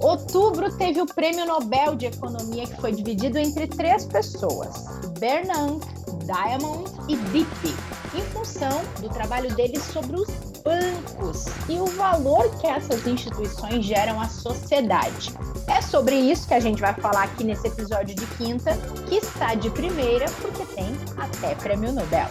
Outubro teve o Prêmio Nobel de Economia que foi dividido entre três pessoas: Bernanke, Diamond e Dippy, em função do trabalho deles sobre os bancos e o valor que essas instituições geram à sociedade. É sobre isso que a gente vai falar aqui nesse episódio de quinta, que está de primeira porque tem até Prêmio Nobel.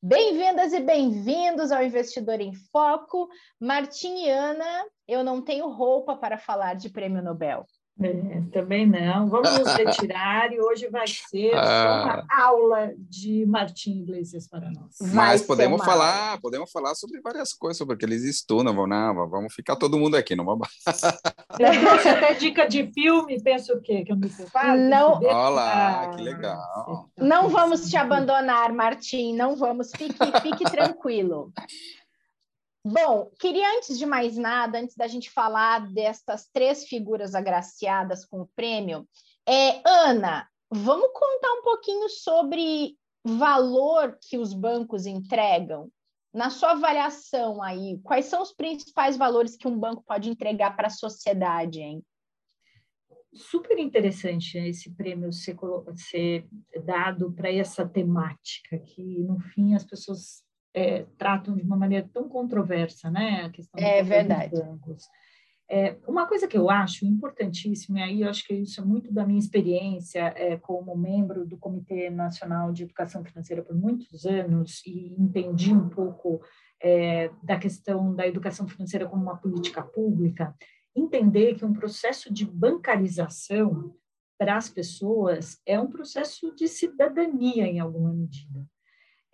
Bem-vindas e bem-vindos ao Investidor em Foco. Martim e Ana, eu não tenho roupa para falar de prêmio Nobel. É, também não. Vamos nos retirar e hoje vai ser ah. uma aula de Martim Iglesias para nós. Mas podemos falar, podemos falar sobre várias coisas, sobre o que eles estudam, vamos, não, vamos ficar todo mundo aqui, não vamos. Até dica de filme, pensa o quê? Que eu me preparo? Não. Olá, ah, que legal. Não vamos te abandonar, Martim, não vamos. Fique, fique tranquilo. Bom, queria antes de mais nada, antes da gente falar destas três figuras agraciadas com o prêmio, é, Ana, vamos contar um pouquinho sobre valor que os bancos entregam? Na sua avaliação aí, quais são os principais valores que um banco pode entregar para a sociedade, hein? Super interessante esse prêmio ser, ser dado para essa temática, que no fim as pessoas é, tratam de uma maneira tão controversa, né? A questão é verdade. dos bancos. É, uma coisa que eu acho importantíssima, e aí eu acho que isso é muito da minha experiência é, como membro do Comitê Nacional de Educação Financeira por muitos anos e entendi um pouco é, da questão da educação financeira como uma política pública, entender que um processo de bancarização para as pessoas é um processo de cidadania em alguma medida.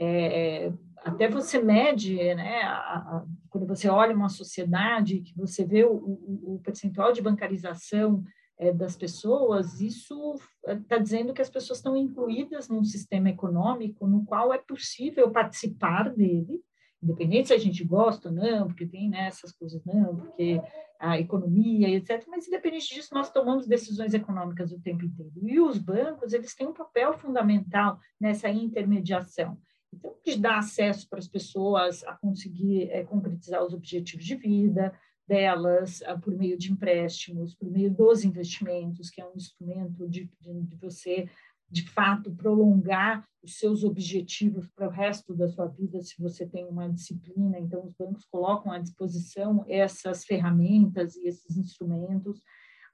É, até você mede, né, a, a, quando você olha uma sociedade, que você vê o, o, o percentual de bancarização é, das pessoas, isso está dizendo que as pessoas estão incluídas num sistema econômico no qual é possível participar dele, independente se a gente gosta ou não, porque tem né, essas coisas, não, porque a economia, etc. Mas, independente disso, nós tomamos decisões econômicas o tempo inteiro. E os bancos, eles têm um papel fundamental nessa intermediação. Então, que dá acesso para as pessoas a conseguir é, concretizar os objetivos de vida delas a, por meio de empréstimos, por meio dos investimentos, que é um instrumento de, de, de você, de fato, prolongar os seus objetivos para o resto da sua vida, se você tem uma disciplina. Então, os bancos colocam à disposição essas ferramentas e esses instrumentos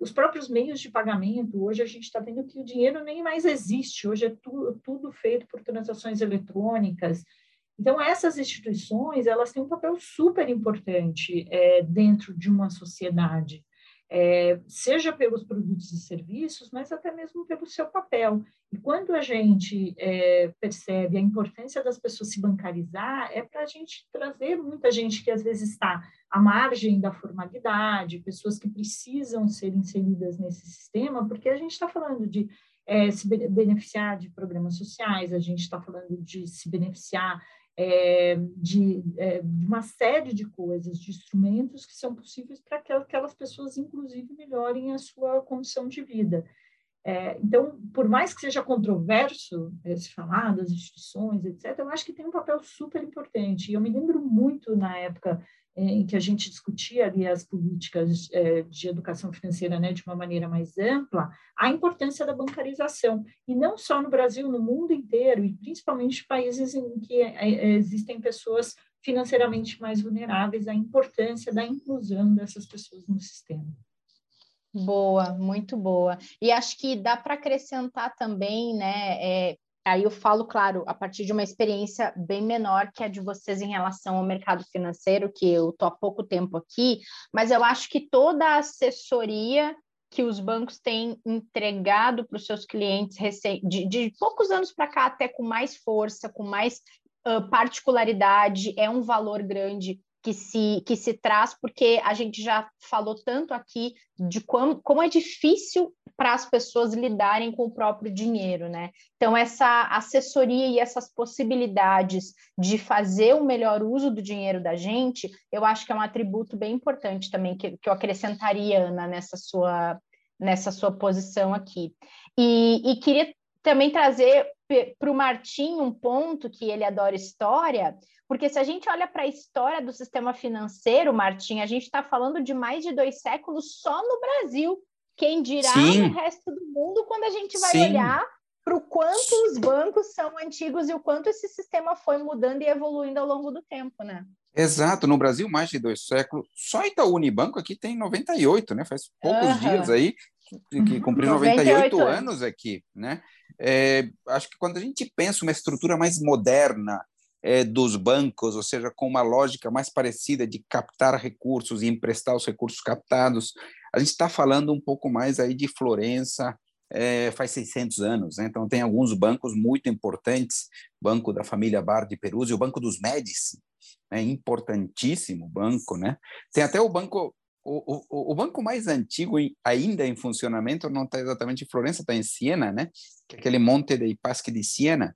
os próprios meios de pagamento, hoje a gente está vendo que o dinheiro nem mais existe, hoje é tu, tudo feito por transações eletrônicas. Então, essas instituições, elas têm um papel super importante é, dentro de uma sociedade é, seja pelos produtos e serviços, mas até mesmo pelo seu papel. E quando a gente é, percebe a importância das pessoas se bancarizar, é para a gente trazer muita gente que às vezes está à margem da formalidade, pessoas que precisam ser inseridas nesse sistema, porque a gente está falando de é, se beneficiar de programas sociais, a gente está falando de se beneficiar é, de, é, de, uma série de coisas, de instrumentos que são possíveis para que aquelas pessoas, inclusive, melhorem a sua condição de vida. É, então, por mais que seja controverso se falar das instituições, etc., eu acho que tem um papel super importante. E eu me lembro muito na época em que a gente discutia ali as políticas é, de educação financeira né, de uma maneira mais ampla, a importância da bancarização, e não só no Brasil, no mundo inteiro, e principalmente países em que é, é, existem pessoas financeiramente mais vulneráveis, a importância da inclusão dessas pessoas no sistema. Boa, muito boa. E acho que dá para acrescentar também, né, é, Aí eu falo, claro, a partir de uma experiência bem menor que a de vocês em relação ao mercado financeiro, que eu estou há pouco tempo aqui, mas eu acho que toda a assessoria que os bancos têm entregado para os seus clientes de, de poucos anos para cá, até com mais força, com mais uh, particularidade, é um valor grande que se, que se traz, porque a gente já falou tanto aqui de como, como é difícil para as pessoas lidarem com o próprio dinheiro, né? Então, essa assessoria e essas possibilidades de fazer o melhor uso do dinheiro da gente, eu acho que é um atributo bem importante também, que, que eu acrescentaria, Ana, nessa sua, nessa sua posição aqui. E, e queria também trazer para o Martim um ponto que ele adora história, porque se a gente olha para a história do sistema financeiro, Martim, a gente está falando de mais de dois séculos só no Brasil. Quem dirá Sim. no resto do mundo quando a gente vai Sim. olhar para o quanto os bancos são antigos e o quanto esse sistema foi mudando e evoluindo ao longo do tempo, né? Exato, no Brasil mais de dois séculos. Só Itaú Unibanco aqui tem 98, né? Faz poucos uhum. dias aí que cumpriu 98, 98 anos aqui, né? É, acho que quando a gente pensa uma estrutura mais moderna é, dos bancos, ou seja, com uma lógica mais parecida de captar recursos e emprestar os recursos captados, a gente está falando um pouco mais aí de Florença, é, faz 600 anos, né? então tem alguns bancos muito importantes, Banco da família Bar de Peruzzi, o Banco dos Médici, né? importantíssimo banco, né? Tem até o banco o, o, o, banco mais antigo ainda em funcionamento não está exatamente em Florença, está em Siena, né? Que é aquele Monte dei Paschi de Siena,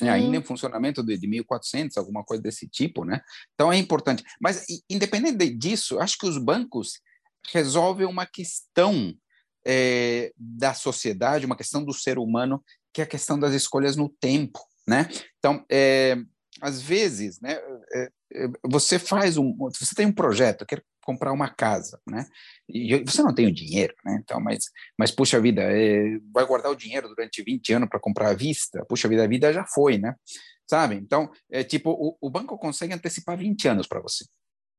né? ainda em funcionamento de, de 1400, alguma coisa desse tipo, né? Então é importante. Mas independente disso, acho que os bancos resolvem uma questão é, da sociedade, uma questão do ser humano, que é a questão das escolhas no tempo, né? Então, é, às vezes, né, é você faz um, você tem um projeto, quer comprar uma casa, né? E você não tem o dinheiro, né? Então, mas, mas puxa vida, é, vai guardar o dinheiro durante 20 anos para comprar à vista? Puxa vida, a vida já foi, né? Sabe? Então, é tipo, o, o banco consegue antecipar 20 anos para você.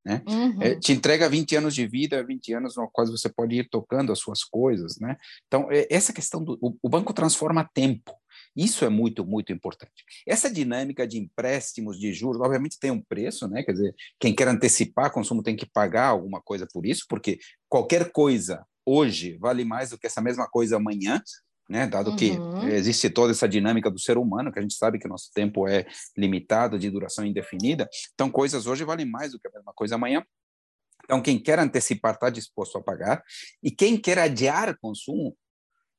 Né? Uhum. É, te entrega 20 anos de vida, 20 anos no qual você pode ir tocando as suas coisas, né? Então, é, essa questão do o, o banco transforma tempo, isso é muito, muito importante. Essa dinâmica de empréstimos de juros, obviamente tem um preço, né? Quer dizer, quem quer antecipar consumo tem que pagar alguma coisa por isso, porque qualquer coisa hoje vale mais do que essa mesma coisa amanhã, né? Dado uhum. que existe toda essa dinâmica do ser humano, que a gente sabe que o nosso tempo é limitado, de duração indefinida, então coisas hoje valem mais do que a mesma coisa amanhã. Então, quem quer antecipar está disposto a pagar, e quem quer adiar consumo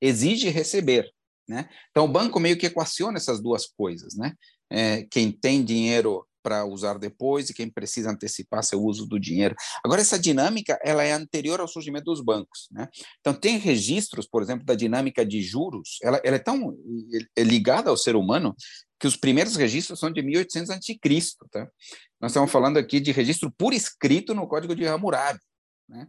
exige receber. Né? Então, o banco meio que equaciona essas duas coisas. Né? É, quem tem dinheiro para usar depois e quem precisa antecipar seu uso do dinheiro. Agora, essa dinâmica ela é anterior ao surgimento dos bancos. Né? Então, tem registros, por exemplo, da dinâmica de juros, ela, ela é tão é ligada ao ser humano que os primeiros registros são de 1800 a.C. Tá? Nós estamos falando aqui de registro por escrito no Código de Hammurabi. Né?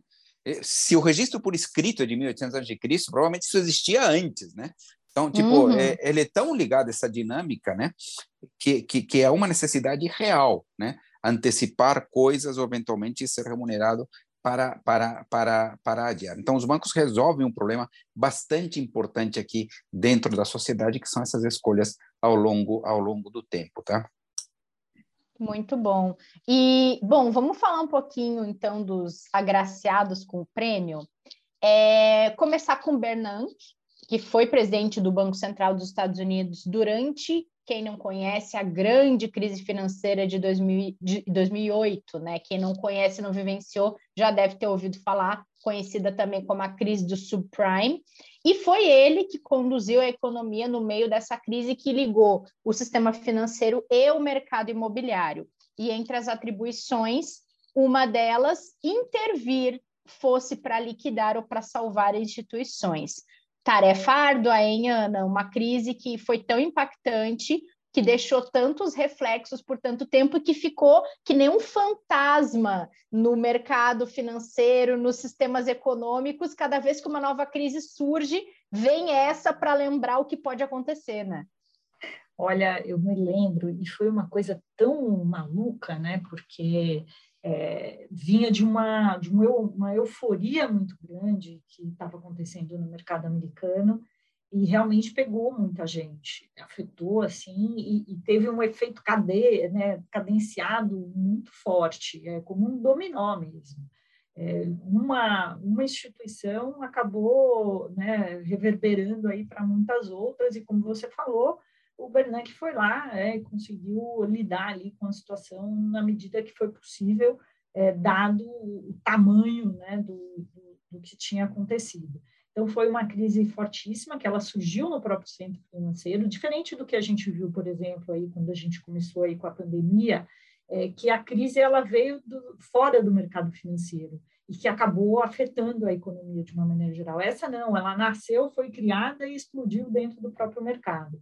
Se o registro por escrito é de 1800 a.C., provavelmente isso existia antes, né? Então, tipo, uhum. é, ele é tão ligado a essa dinâmica, né, que, que, que, é uma necessidade real, né, antecipar coisas ou eventualmente ser remunerado para, para, para, para adiar. Então, os bancos resolvem um problema bastante importante aqui dentro da sociedade, que são essas escolhas ao longo, ao longo do tempo, tá? Muito bom. E, bom, vamos falar um pouquinho, então, dos agraciados com o prêmio. É, começar com Bernanke, que foi presidente do Banco Central dos Estados Unidos durante, quem não conhece, a grande crise financeira de, 2000, de 2008, né? Quem não conhece, não vivenciou, já deve ter ouvido falar, conhecida também como a crise do subprime. E foi ele que conduziu a economia no meio dessa crise que ligou o sistema financeiro e o mercado imobiliário. E entre as atribuições, uma delas, intervir fosse para liquidar ou para salvar instituições tarefa árdua, hein, Ana? Uma crise que foi tão impactante, que deixou tantos reflexos por tanto tempo que ficou que nem um fantasma no mercado financeiro, nos sistemas econômicos. Cada vez que uma nova crise surge, vem essa para lembrar o que pode acontecer, né? Olha, eu me lembro, e foi uma coisa tão maluca, né? Porque é, vinha de uma, de uma euforia muito grande que estava acontecendo no mercado americano e realmente pegou muita gente, afetou assim e, e teve um efeito cadeia, né, cadenciado muito forte, é como um dominó mesmo. É, uma, uma instituição acabou né, reverberando aí para muitas outras e como você falou, o Bernanke foi lá é, conseguiu lidar ali com a situação na medida que foi possível, é, dado o tamanho né, do, do, do, que tinha acontecido. Então, foi uma crise fortíssima, que ela surgiu no próprio centro financeiro, diferente do que a gente viu, por exemplo, aí quando a gente começou aí com a pandemia, é, que a crise ela veio do, fora do mercado financeiro. e que acabou afetando a economia de uma maneira geral. Essa não, ela nasceu, foi criada e explodiu dentro do próprio mercado.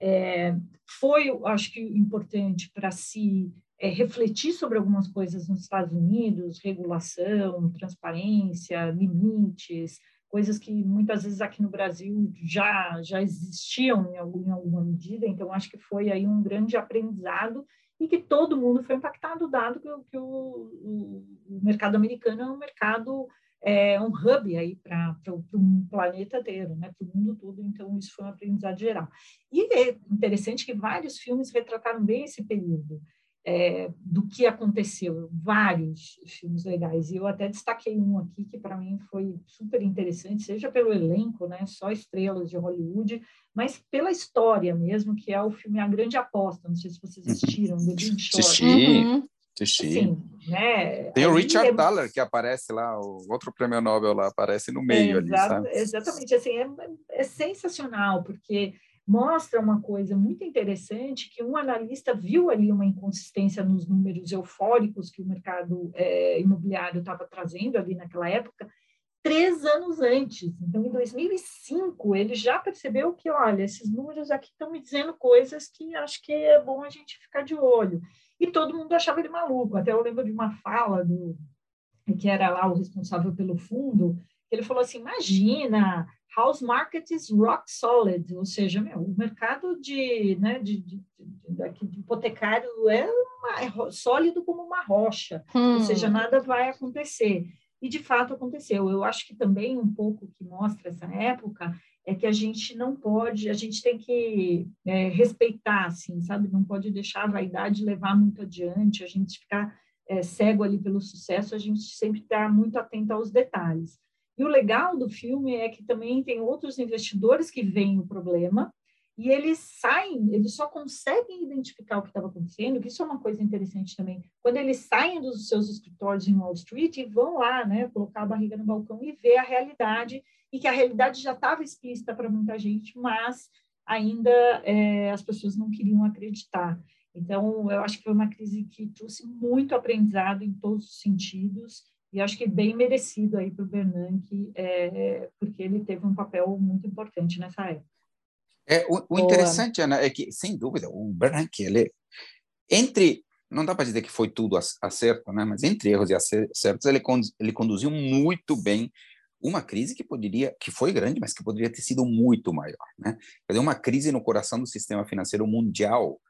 É, foi, acho que, importante para se é, refletir sobre algumas coisas nos Estados Unidos, regulação, transparência, limites, coisas que muitas vezes aqui no Brasil já, já existiam em, algum, em alguma medida, então acho que foi aí um grande aprendizado e que todo mundo foi impactado, dado que, que o, o, o, mercado americano é um mercado, é um hub aí para um planeta inteiro, né, para o mundo todo, então isso foi um aprendizado geral. E é interessante que vários filmes retrataram bem esse período, é, do que aconteceu, vários filmes legais, e eu até destaquei um aqui que para mim foi super interessante, seja pelo elenco, né, só estrelas de Hollywood, mas pela história mesmo, que é o filme A Grande Aposta, não sei se vocês uhum. assistiram, The Big Short. Assisti, uhum. Sim, né? Tem o Richard é... Thaler, que aparece lá, o outro prêmio Nobel lá, aparece no meio é, ali, sabe? Exatamente, assim, é, é sensacional, porque mostra uma coisa muito interessante que um analista viu ali uma inconsistência nos números eufóricos que o mercado é, imobiliário estava trazendo ali naquela época três anos antes. Então, em 2005, ele já percebeu que, olha, esses números aqui estão me dizendo coisas que acho que é bom a gente ficar de olho. E todo mundo achava ele maluco. Até eu lembro de uma fala do que era lá o responsável pelo fundo, que ele falou assim: imagina, house market is rock solid, ou seja, meu, o mercado de, né, de, de, de, de hipotecário é, uma, é, sólido como uma rocha, hum. ou seja, nada vai acontecer. E de fato aconteceu. Eu acho que também um pouco que mostra essa época é que a gente não pode, a gente tem que é, respeitar, assim, sabe? Não pode deixar a vaidade levar muito adiante, a gente ficar é, cego ali pelo sucesso, a gente sempre está muito atento aos detalhes. E o legal do filme é que também tem outros investidores que veem o problema e eles saem, eles só conseguem identificar o que estava acontecendo, que isso é uma coisa interessante também. Quando eles saem dos seus escritórios em Wall Street e vão lá, né, colocar a barriga no balcão e ver a realidade, e que a realidade já estava explícita para muita gente, mas ainda é, as pessoas não queriam acreditar. Então, eu acho que foi uma crise que trouxe muito aprendizado em todos os sentidos, e acho que bem merecido aí para o Bernanke, é, porque ele teve um papel muito importante nessa época. É, o, o interessante, Ana, é que, sem dúvida, o Bernanke, ele, entre, não dá para dizer que foi tudo acerto, né, mas entre erros e acertos, ele, ele conduziu muito bem uma crise que poderia, que foi grande, mas que poderia ter sido muito maior, né? Quer dizer, uma crise no coração do sistema financeiro mundial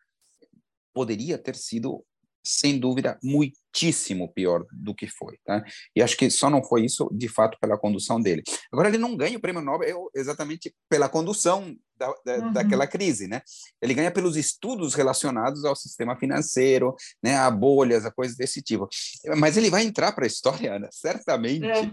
poderia ter sido sem dúvida, muitíssimo pior do que foi. Tá? E acho que só não foi isso, de fato, pela condução dele. Agora, ele não ganha o prêmio Nobel exatamente pela condução da, da, uhum. daquela crise. Né? Ele ganha pelos estudos relacionados ao sistema financeiro, né, a bolhas, a coisas desse tipo. Mas ele vai entrar para a história, Ana, certamente, é.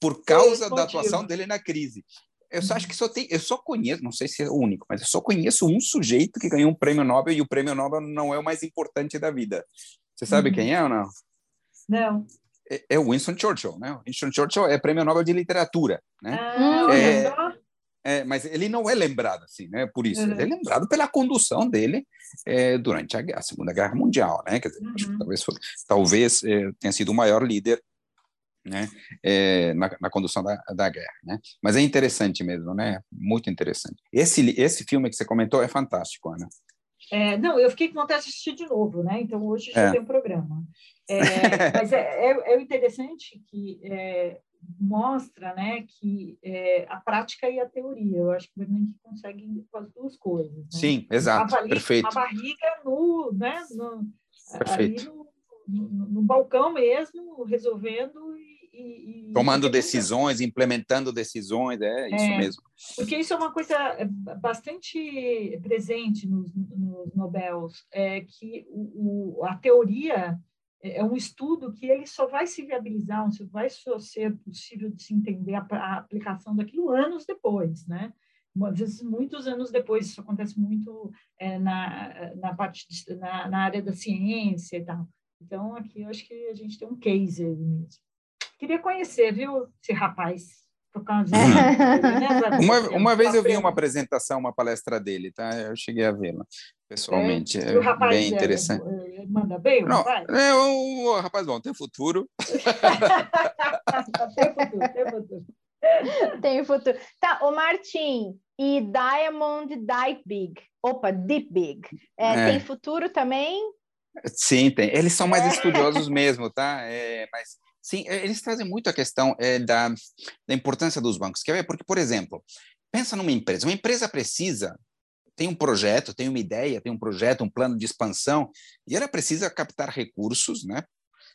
por causa da atuação dele na crise. Eu só acho que só tem, eu só conheço, não sei se é o único, mas eu só conheço um sujeito que ganhou um prêmio Nobel e o prêmio Nobel não é o mais importante da vida. Você sabe uhum. quem é ou não? Não. É, é o Winston Churchill, né? O Winston Churchill é prêmio Nobel de literatura, né? Ah, é, é, mas ele não é lembrado assim, né? Por isso, uhum. ele é lembrado pela condução dele é, durante a, a, Segunda Guerra Mundial, né? Quer dizer, uhum. talvez, talvez é, tenha sido o maior líder né, é, na, na, condução da, da guerra, né? Mas é interessante mesmo, né? Muito interessante. Esse esse filme que você comentou é fantástico, Ana. É, não, eu fiquei com vontade de assistir de novo, né? Então hoje já é. tem um programa. É, mas é, é, é, interessante que mostra, né, que é, a prática e a teoria. Eu acho que o Bernanke consegue com as duas coisas. Né? Sim, exato, uma perfeito. Uma barriga no, né, no, perfeito. No, no, no, balcão mesmo, resolvendo e, e tomando decisões, implementando decisões, é isso é, mesmo. Porque isso é uma coisa é, bastante presente nos, nos Nobels, é que o, o, a teoria é, é um estudo que ele só vai se viabilizar, só vai só ser possível de se entender a, a aplicação daquilo anos depois, né? às vezes muitos anos depois, isso acontece muito é, na, na parte de, na, na, área da ciência e tal. Então, aqui eu acho que a gente tem um case mesmo. Queria conhecer, viu, esse rapaz. uma, uma vez eu vi uma apresentação, uma palestra dele, tá? Eu cheguei a vê-la. Pessoalmente. É, é bem interessante. É, manda bem, o Não, rapaz? É, o, o rapaz bom, tem futuro. tem futuro, tem futuro. Tem futuro. Tá, o Martim, e Diamond Dive Big. Opa, Deep Big. É, é. Tem futuro também? Sim, tem. Eles são mais é. estudiosos mesmo, tá? É, mas sim, eles trazem muito a questão é, da, da importância dos bancos. Quer ver? Porque, por exemplo, pensa numa empresa. Uma empresa precisa tem um projeto, tem uma ideia, tem um projeto, um plano de expansão, e ela precisa captar recursos, né?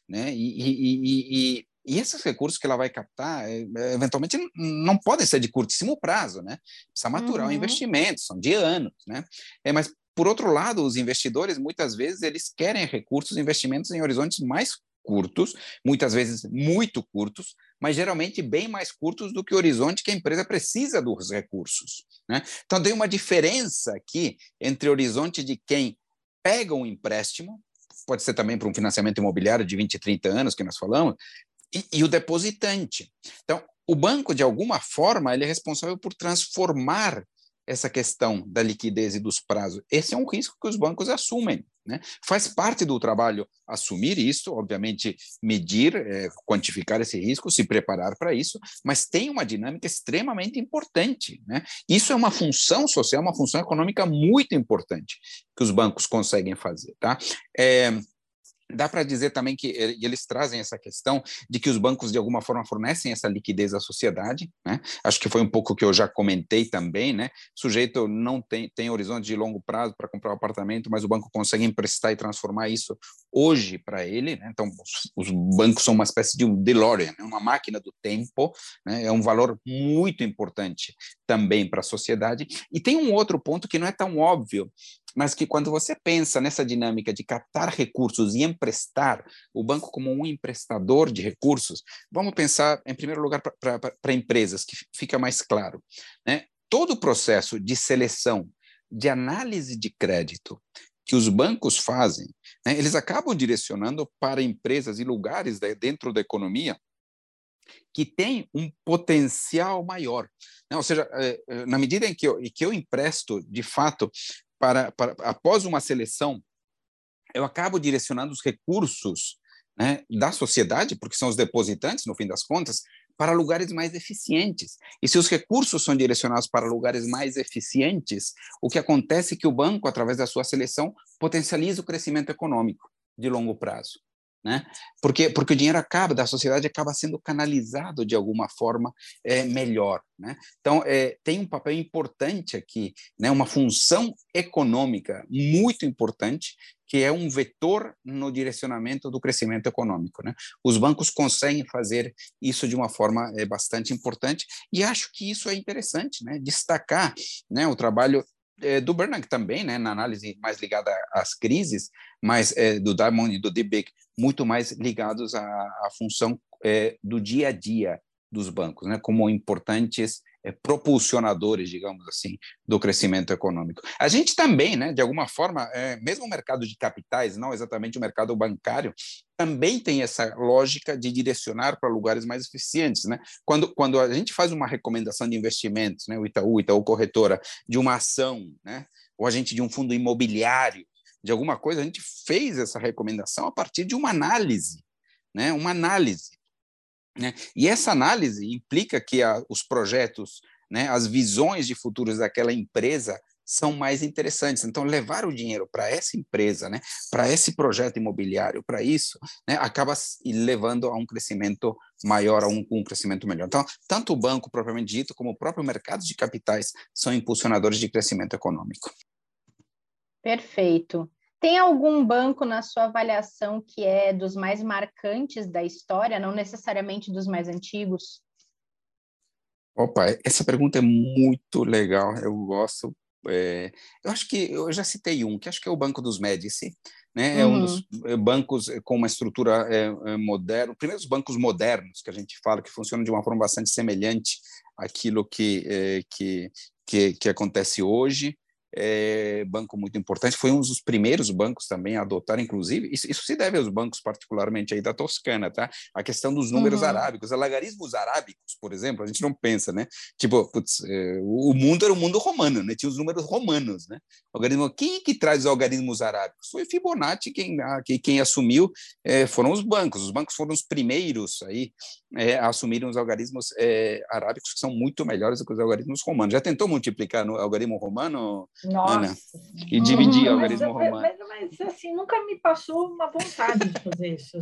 né? E, e, e, e esses recursos que ela vai captar, é, é, eventualmente, não podem ser de curtíssimo prazo, né? Precisa maturar uhum. o investimento, são de anos, né? É, mas, por outro lado, os investidores, muitas vezes, eles querem recursos, investimentos em horizontes mais curtos, muitas vezes muito curtos, mas geralmente bem mais curtos do que o horizonte que a empresa precisa dos recursos. Né? Então, tem uma diferença aqui entre o horizonte de quem pega um empréstimo, pode ser também para um financiamento imobiliário de 20, 30 anos que nós falamos, e, e o depositante. Então, o banco, de alguma forma, ele é responsável por transformar essa questão da liquidez e dos prazos. Esse é um risco que os bancos assumem. Né? Faz parte do trabalho assumir isso, obviamente, medir, é, quantificar esse risco, se preparar para isso, mas tem uma dinâmica extremamente importante. Né? Isso é uma função social, uma função econômica muito importante que os bancos conseguem fazer. Tá? É, Dá para dizer também que eles trazem essa questão de que os bancos, de alguma forma, fornecem essa liquidez à sociedade. Né? Acho que foi um pouco que eu já comentei também. Né? O sujeito não tem, tem horizonte de longo prazo para comprar um apartamento, mas o banco consegue emprestar e transformar isso hoje para ele. Né? Então, os, os, bancos são uma espécie de um DeLorean, né? uma máquina do tempo. Né? É um valor muito importante também para a sociedade. E tem um outro ponto que não é tão óbvio, mas que quando você pensa nessa dinâmica de captar recursos e emprestar, o banco como um emprestador de recursos, vamos pensar, em primeiro lugar, para empresas, que fica mais claro. Né? Todo o processo de seleção, de análise de crédito que os bancos fazem, né, eles acabam direcionando para empresas e lugares dentro da economia que têm um potencial maior. Né? Ou seja, é, é, na medida em que eu, em que eu empresto, de fato, para, para após uma seleção, eu acabo direcionando os recursos né, da sociedade, porque são os depositantes, no fim das contas, para lugares mais eficientes. E se os recursos são direcionados para lugares mais eficientes, o que acontece é que o banco, através da sua seleção, potencializa o crescimento econômico de longo prazo né? Porque porque o dinheiro acaba da sociedade acaba sendo canalizado de alguma forma é, melhor, né? Então é, tem um papel importante aqui, né? Uma função econômica muito importante que é um vetor no direcionamento do crescimento econômico, né? Os bancos conseguem fazer isso de uma forma é, bastante importante e acho que isso é interessante, né? Destacar, né? O trabalho é, do Bernanke também, né, na análise mais ligada às crises, mas é, do Diamond e do Debek muito mais ligados à, à função é, do dia a dia dos bancos, né, como importantes propulsionadores, digamos assim, do crescimento econômico. A gente também, né, de alguma forma, é, mesmo o mercado de capitais, não exatamente o mercado bancário, também tem essa lógica de direcionar para lugares mais eficientes, né? Quando, quando a gente faz uma recomendação de investimentos, né, o Itaú, Itaú Corretora, de uma ação, né, ou a gente de um fundo imobiliário, de alguma coisa, a gente fez essa recomendação a partir de uma análise, né, uma análise né? E essa análise implica que a, os projetos, né, as visões de futuros daquela empresa são mais interessantes. Então, levar o dinheiro para essa empresa, né, para esse projeto imobiliário, para isso, né, acaba levando a um crescimento maior, a um, um crescimento melhor. Então, tanto o banco propriamente dito, como o próprio mercado de capitais são impulsionadores de crescimento econômico. Perfeito. Tem algum banco na sua avaliação que é dos mais marcantes da história, não necessariamente dos mais antigos? Opa, essa pergunta é muito legal. Eu gosto. É, eu acho que eu já citei um, que acho que é o Banco dos Médici, né? É uhum. um dos é, bancos com uma estrutura é, é, moderna, primeiros bancos modernos que a gente fala que funcionam de uma forma bastante semelhante àquilo que, é, que, que, que acontece hoje é, banco muito importante, foi um dos primeiros bancos também a adotar, inclusive, isso, isso se deve aos bancos particularmente aí da Toscana, tá? A questão dos números uhum. arábicos, algarismos arábicos, por exemplo, a gente não pensa, né? Tipo, putz, é, o mundo era o mundo romano, né? Tinha os números romanos, né? Algarismo, quem que traz os algarismos arábicos? Foi Fibonacci quem, quem, quem assumiu, é, foram os bancos, os bancos foram os primeiros aí a assumirem os algarismos arábicos que são muito melhores do que os algarismos romanos. Já tentou multiplicar no algarismo romano, Nossa. Ana? E dividir o algarismo mas, romano? Mas, mas, assim, nunca me passou uma vontade de fazer isso.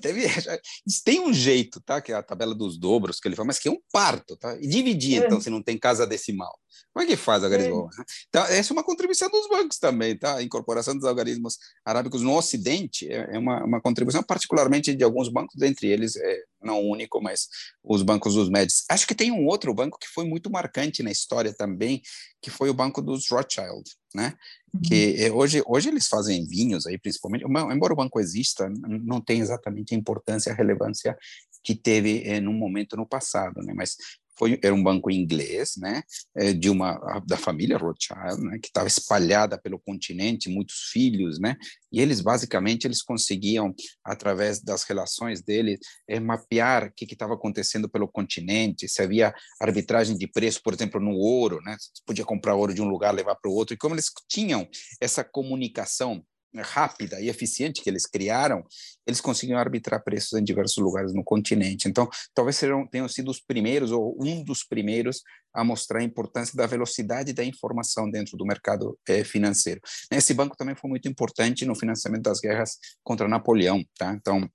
Teve, tem um jeito, tá? Que é a tabela dos dobros que ele fala, mas que é um parto, tá? E dividir, é. então, se não tem casa decimal. Como é que faz algarismo? É. Então, essa é uma contribuição dos bancos também, tá? A incorporação dos algarismos arábicos no Ocidente é, é uma, uma contribuição, particularmente de alguns bancos, dentre eles, é, não único, mas os bancos dos médios. Acho que tem um outro banco que foi muito marcante na história também, que foi o banco dos Rothschild, né? Que uhum. hoje, hoje eles fazem vinhos aí, principalmente, embora o banco exista, não tem exatamente a importância, a relevância que teve é, num momento no passado, né? Mas foi era um banco inglês, né, eh, de uma da família Rothschild, né, que estava espalhada pelo continente, muitos filhos, né, e eles basicamente eles conseguiam através das relações deles é, mapear o que estava acontecendo pelo continente, se havia arbitragem de preço, por exemplo, no ouro, né, podia comprar ouro de um lugar levar para o outro, e como eles tinham essa comunicação rápida e eficiente que eles criaram, eles conseguiam arbitrar preços em diversos lugares no continente. Então, talvez serão, tenham sido os primeiros ou um dos primeiros a mostrar a importância da velocidade da informação dentro do mercado eh, financeiro. Esse banco também foi muito importante no financiamento das guerras contra Napoleão, tá? Então,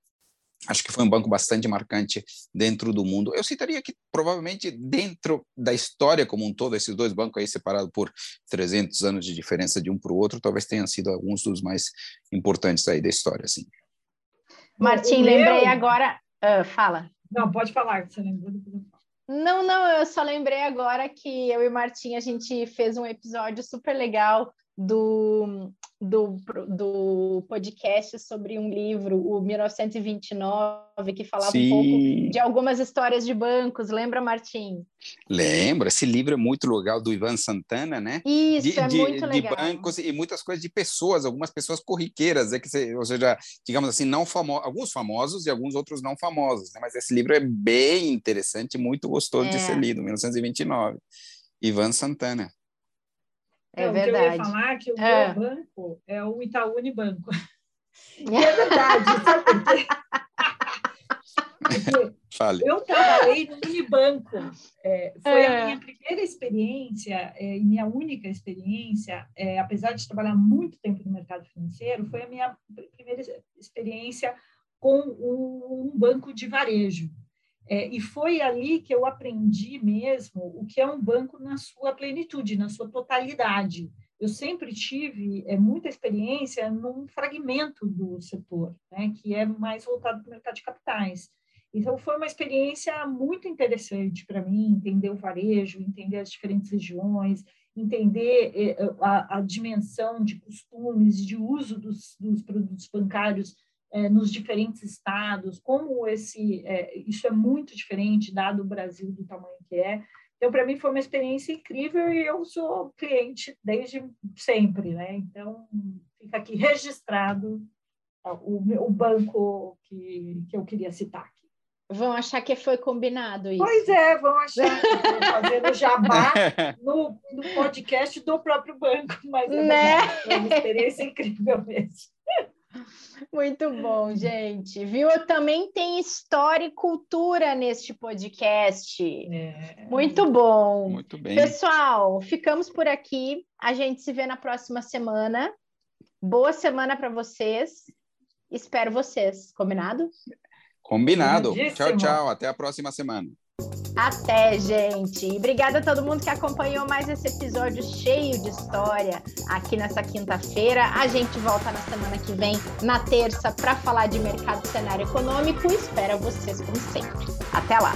acho que foi um banco bastante marcante dentro do mundo. Eu citaria que provavelmente dentro da história como um todo, esses dois bancos aí separados por 300 anos de diferença de um para o outro, talvez tenham sido alguns dos mais importantes aí da história, assim. Martim, lembrei meu... agora, uh, fala. Não, pode falar, você lembrou Não, não, eu só lembrei agora que eu e Martim a gente fez um episódio super legal do, do, do podcast sobre um livro, o 1929, que falava Sim. um pouco de algumas histórias de bancos. Lembra, Martim? Lembro. Esse livro é muito legal, do Ivan Santana, né? Isso, de, é de, muito legal. De bancos e muitas coisas de pessoas, algumas pessoas corriqueiras, é que, ou seja, digamos assim, não famo alguns famosos e alguns outros não famosos. Né? Mas esse livro é bem interessante, muito gostoso é. de ser lido, 1929. Ivan Santana. É Não, verdade. O que eu ia falar é que o é. meu banco é o Itaú Unibanco. E é verdade, sabe por quê? Fale. Eu trabalhei no Unibanco. É, foi é. a minha primeira experiência é, e minha única experiência, é, apesar de trabalhar muito tempo no mercado financeiro, foi a minha primeira experiência com um, um banco de varejo. É, e foi ali que eu aprendi mesmo o que é um banco na sua plenitude, na sua totalidade. Eu sempre tive é, muita experiência num fragmento do setor, né, que é mais voltado para o mercado de capitais. Então, foi uma experiência muito interessante para mim, entender o varejo, entender as diferentes regiões, entender é, a, a dimensão de costumes, de uso dos, dos produtos bancários é, nos diferentes estados, como esse é, isso é muito diferente dado o Brasil do tamanho que é. Então, para mim foi uma experiência incrível e eu sou cliente desde sempre, né? Então, fica aqui registrado o, o banco que, que eu queria citar aqui. Vão achar que foi combinado isso. Pois é, vão achar que estou fazendo jabá no, no podcast do próprio banco, mas é né? foi uma experiência incrível mesmo. Muito bom, gente. Viu? Também tem história e cultura neste podcast. É. Muito bom. Muito bem. Pessoal, ficamos por aqui. A gente se vê na próxima semana. Boa semana para vocês. Espero vocês. Combinado? Combinado. Tchau, tchau. Até a próxima semana. Até, gente! E obrigada a todo mundo que acompanhou mais esse episódio cheio de história aqui nessa quinta-feira. A gente volta na semana que vem, na terça, para falar de mercado e cenário econômico. Espero vocês como sempre. Até lá!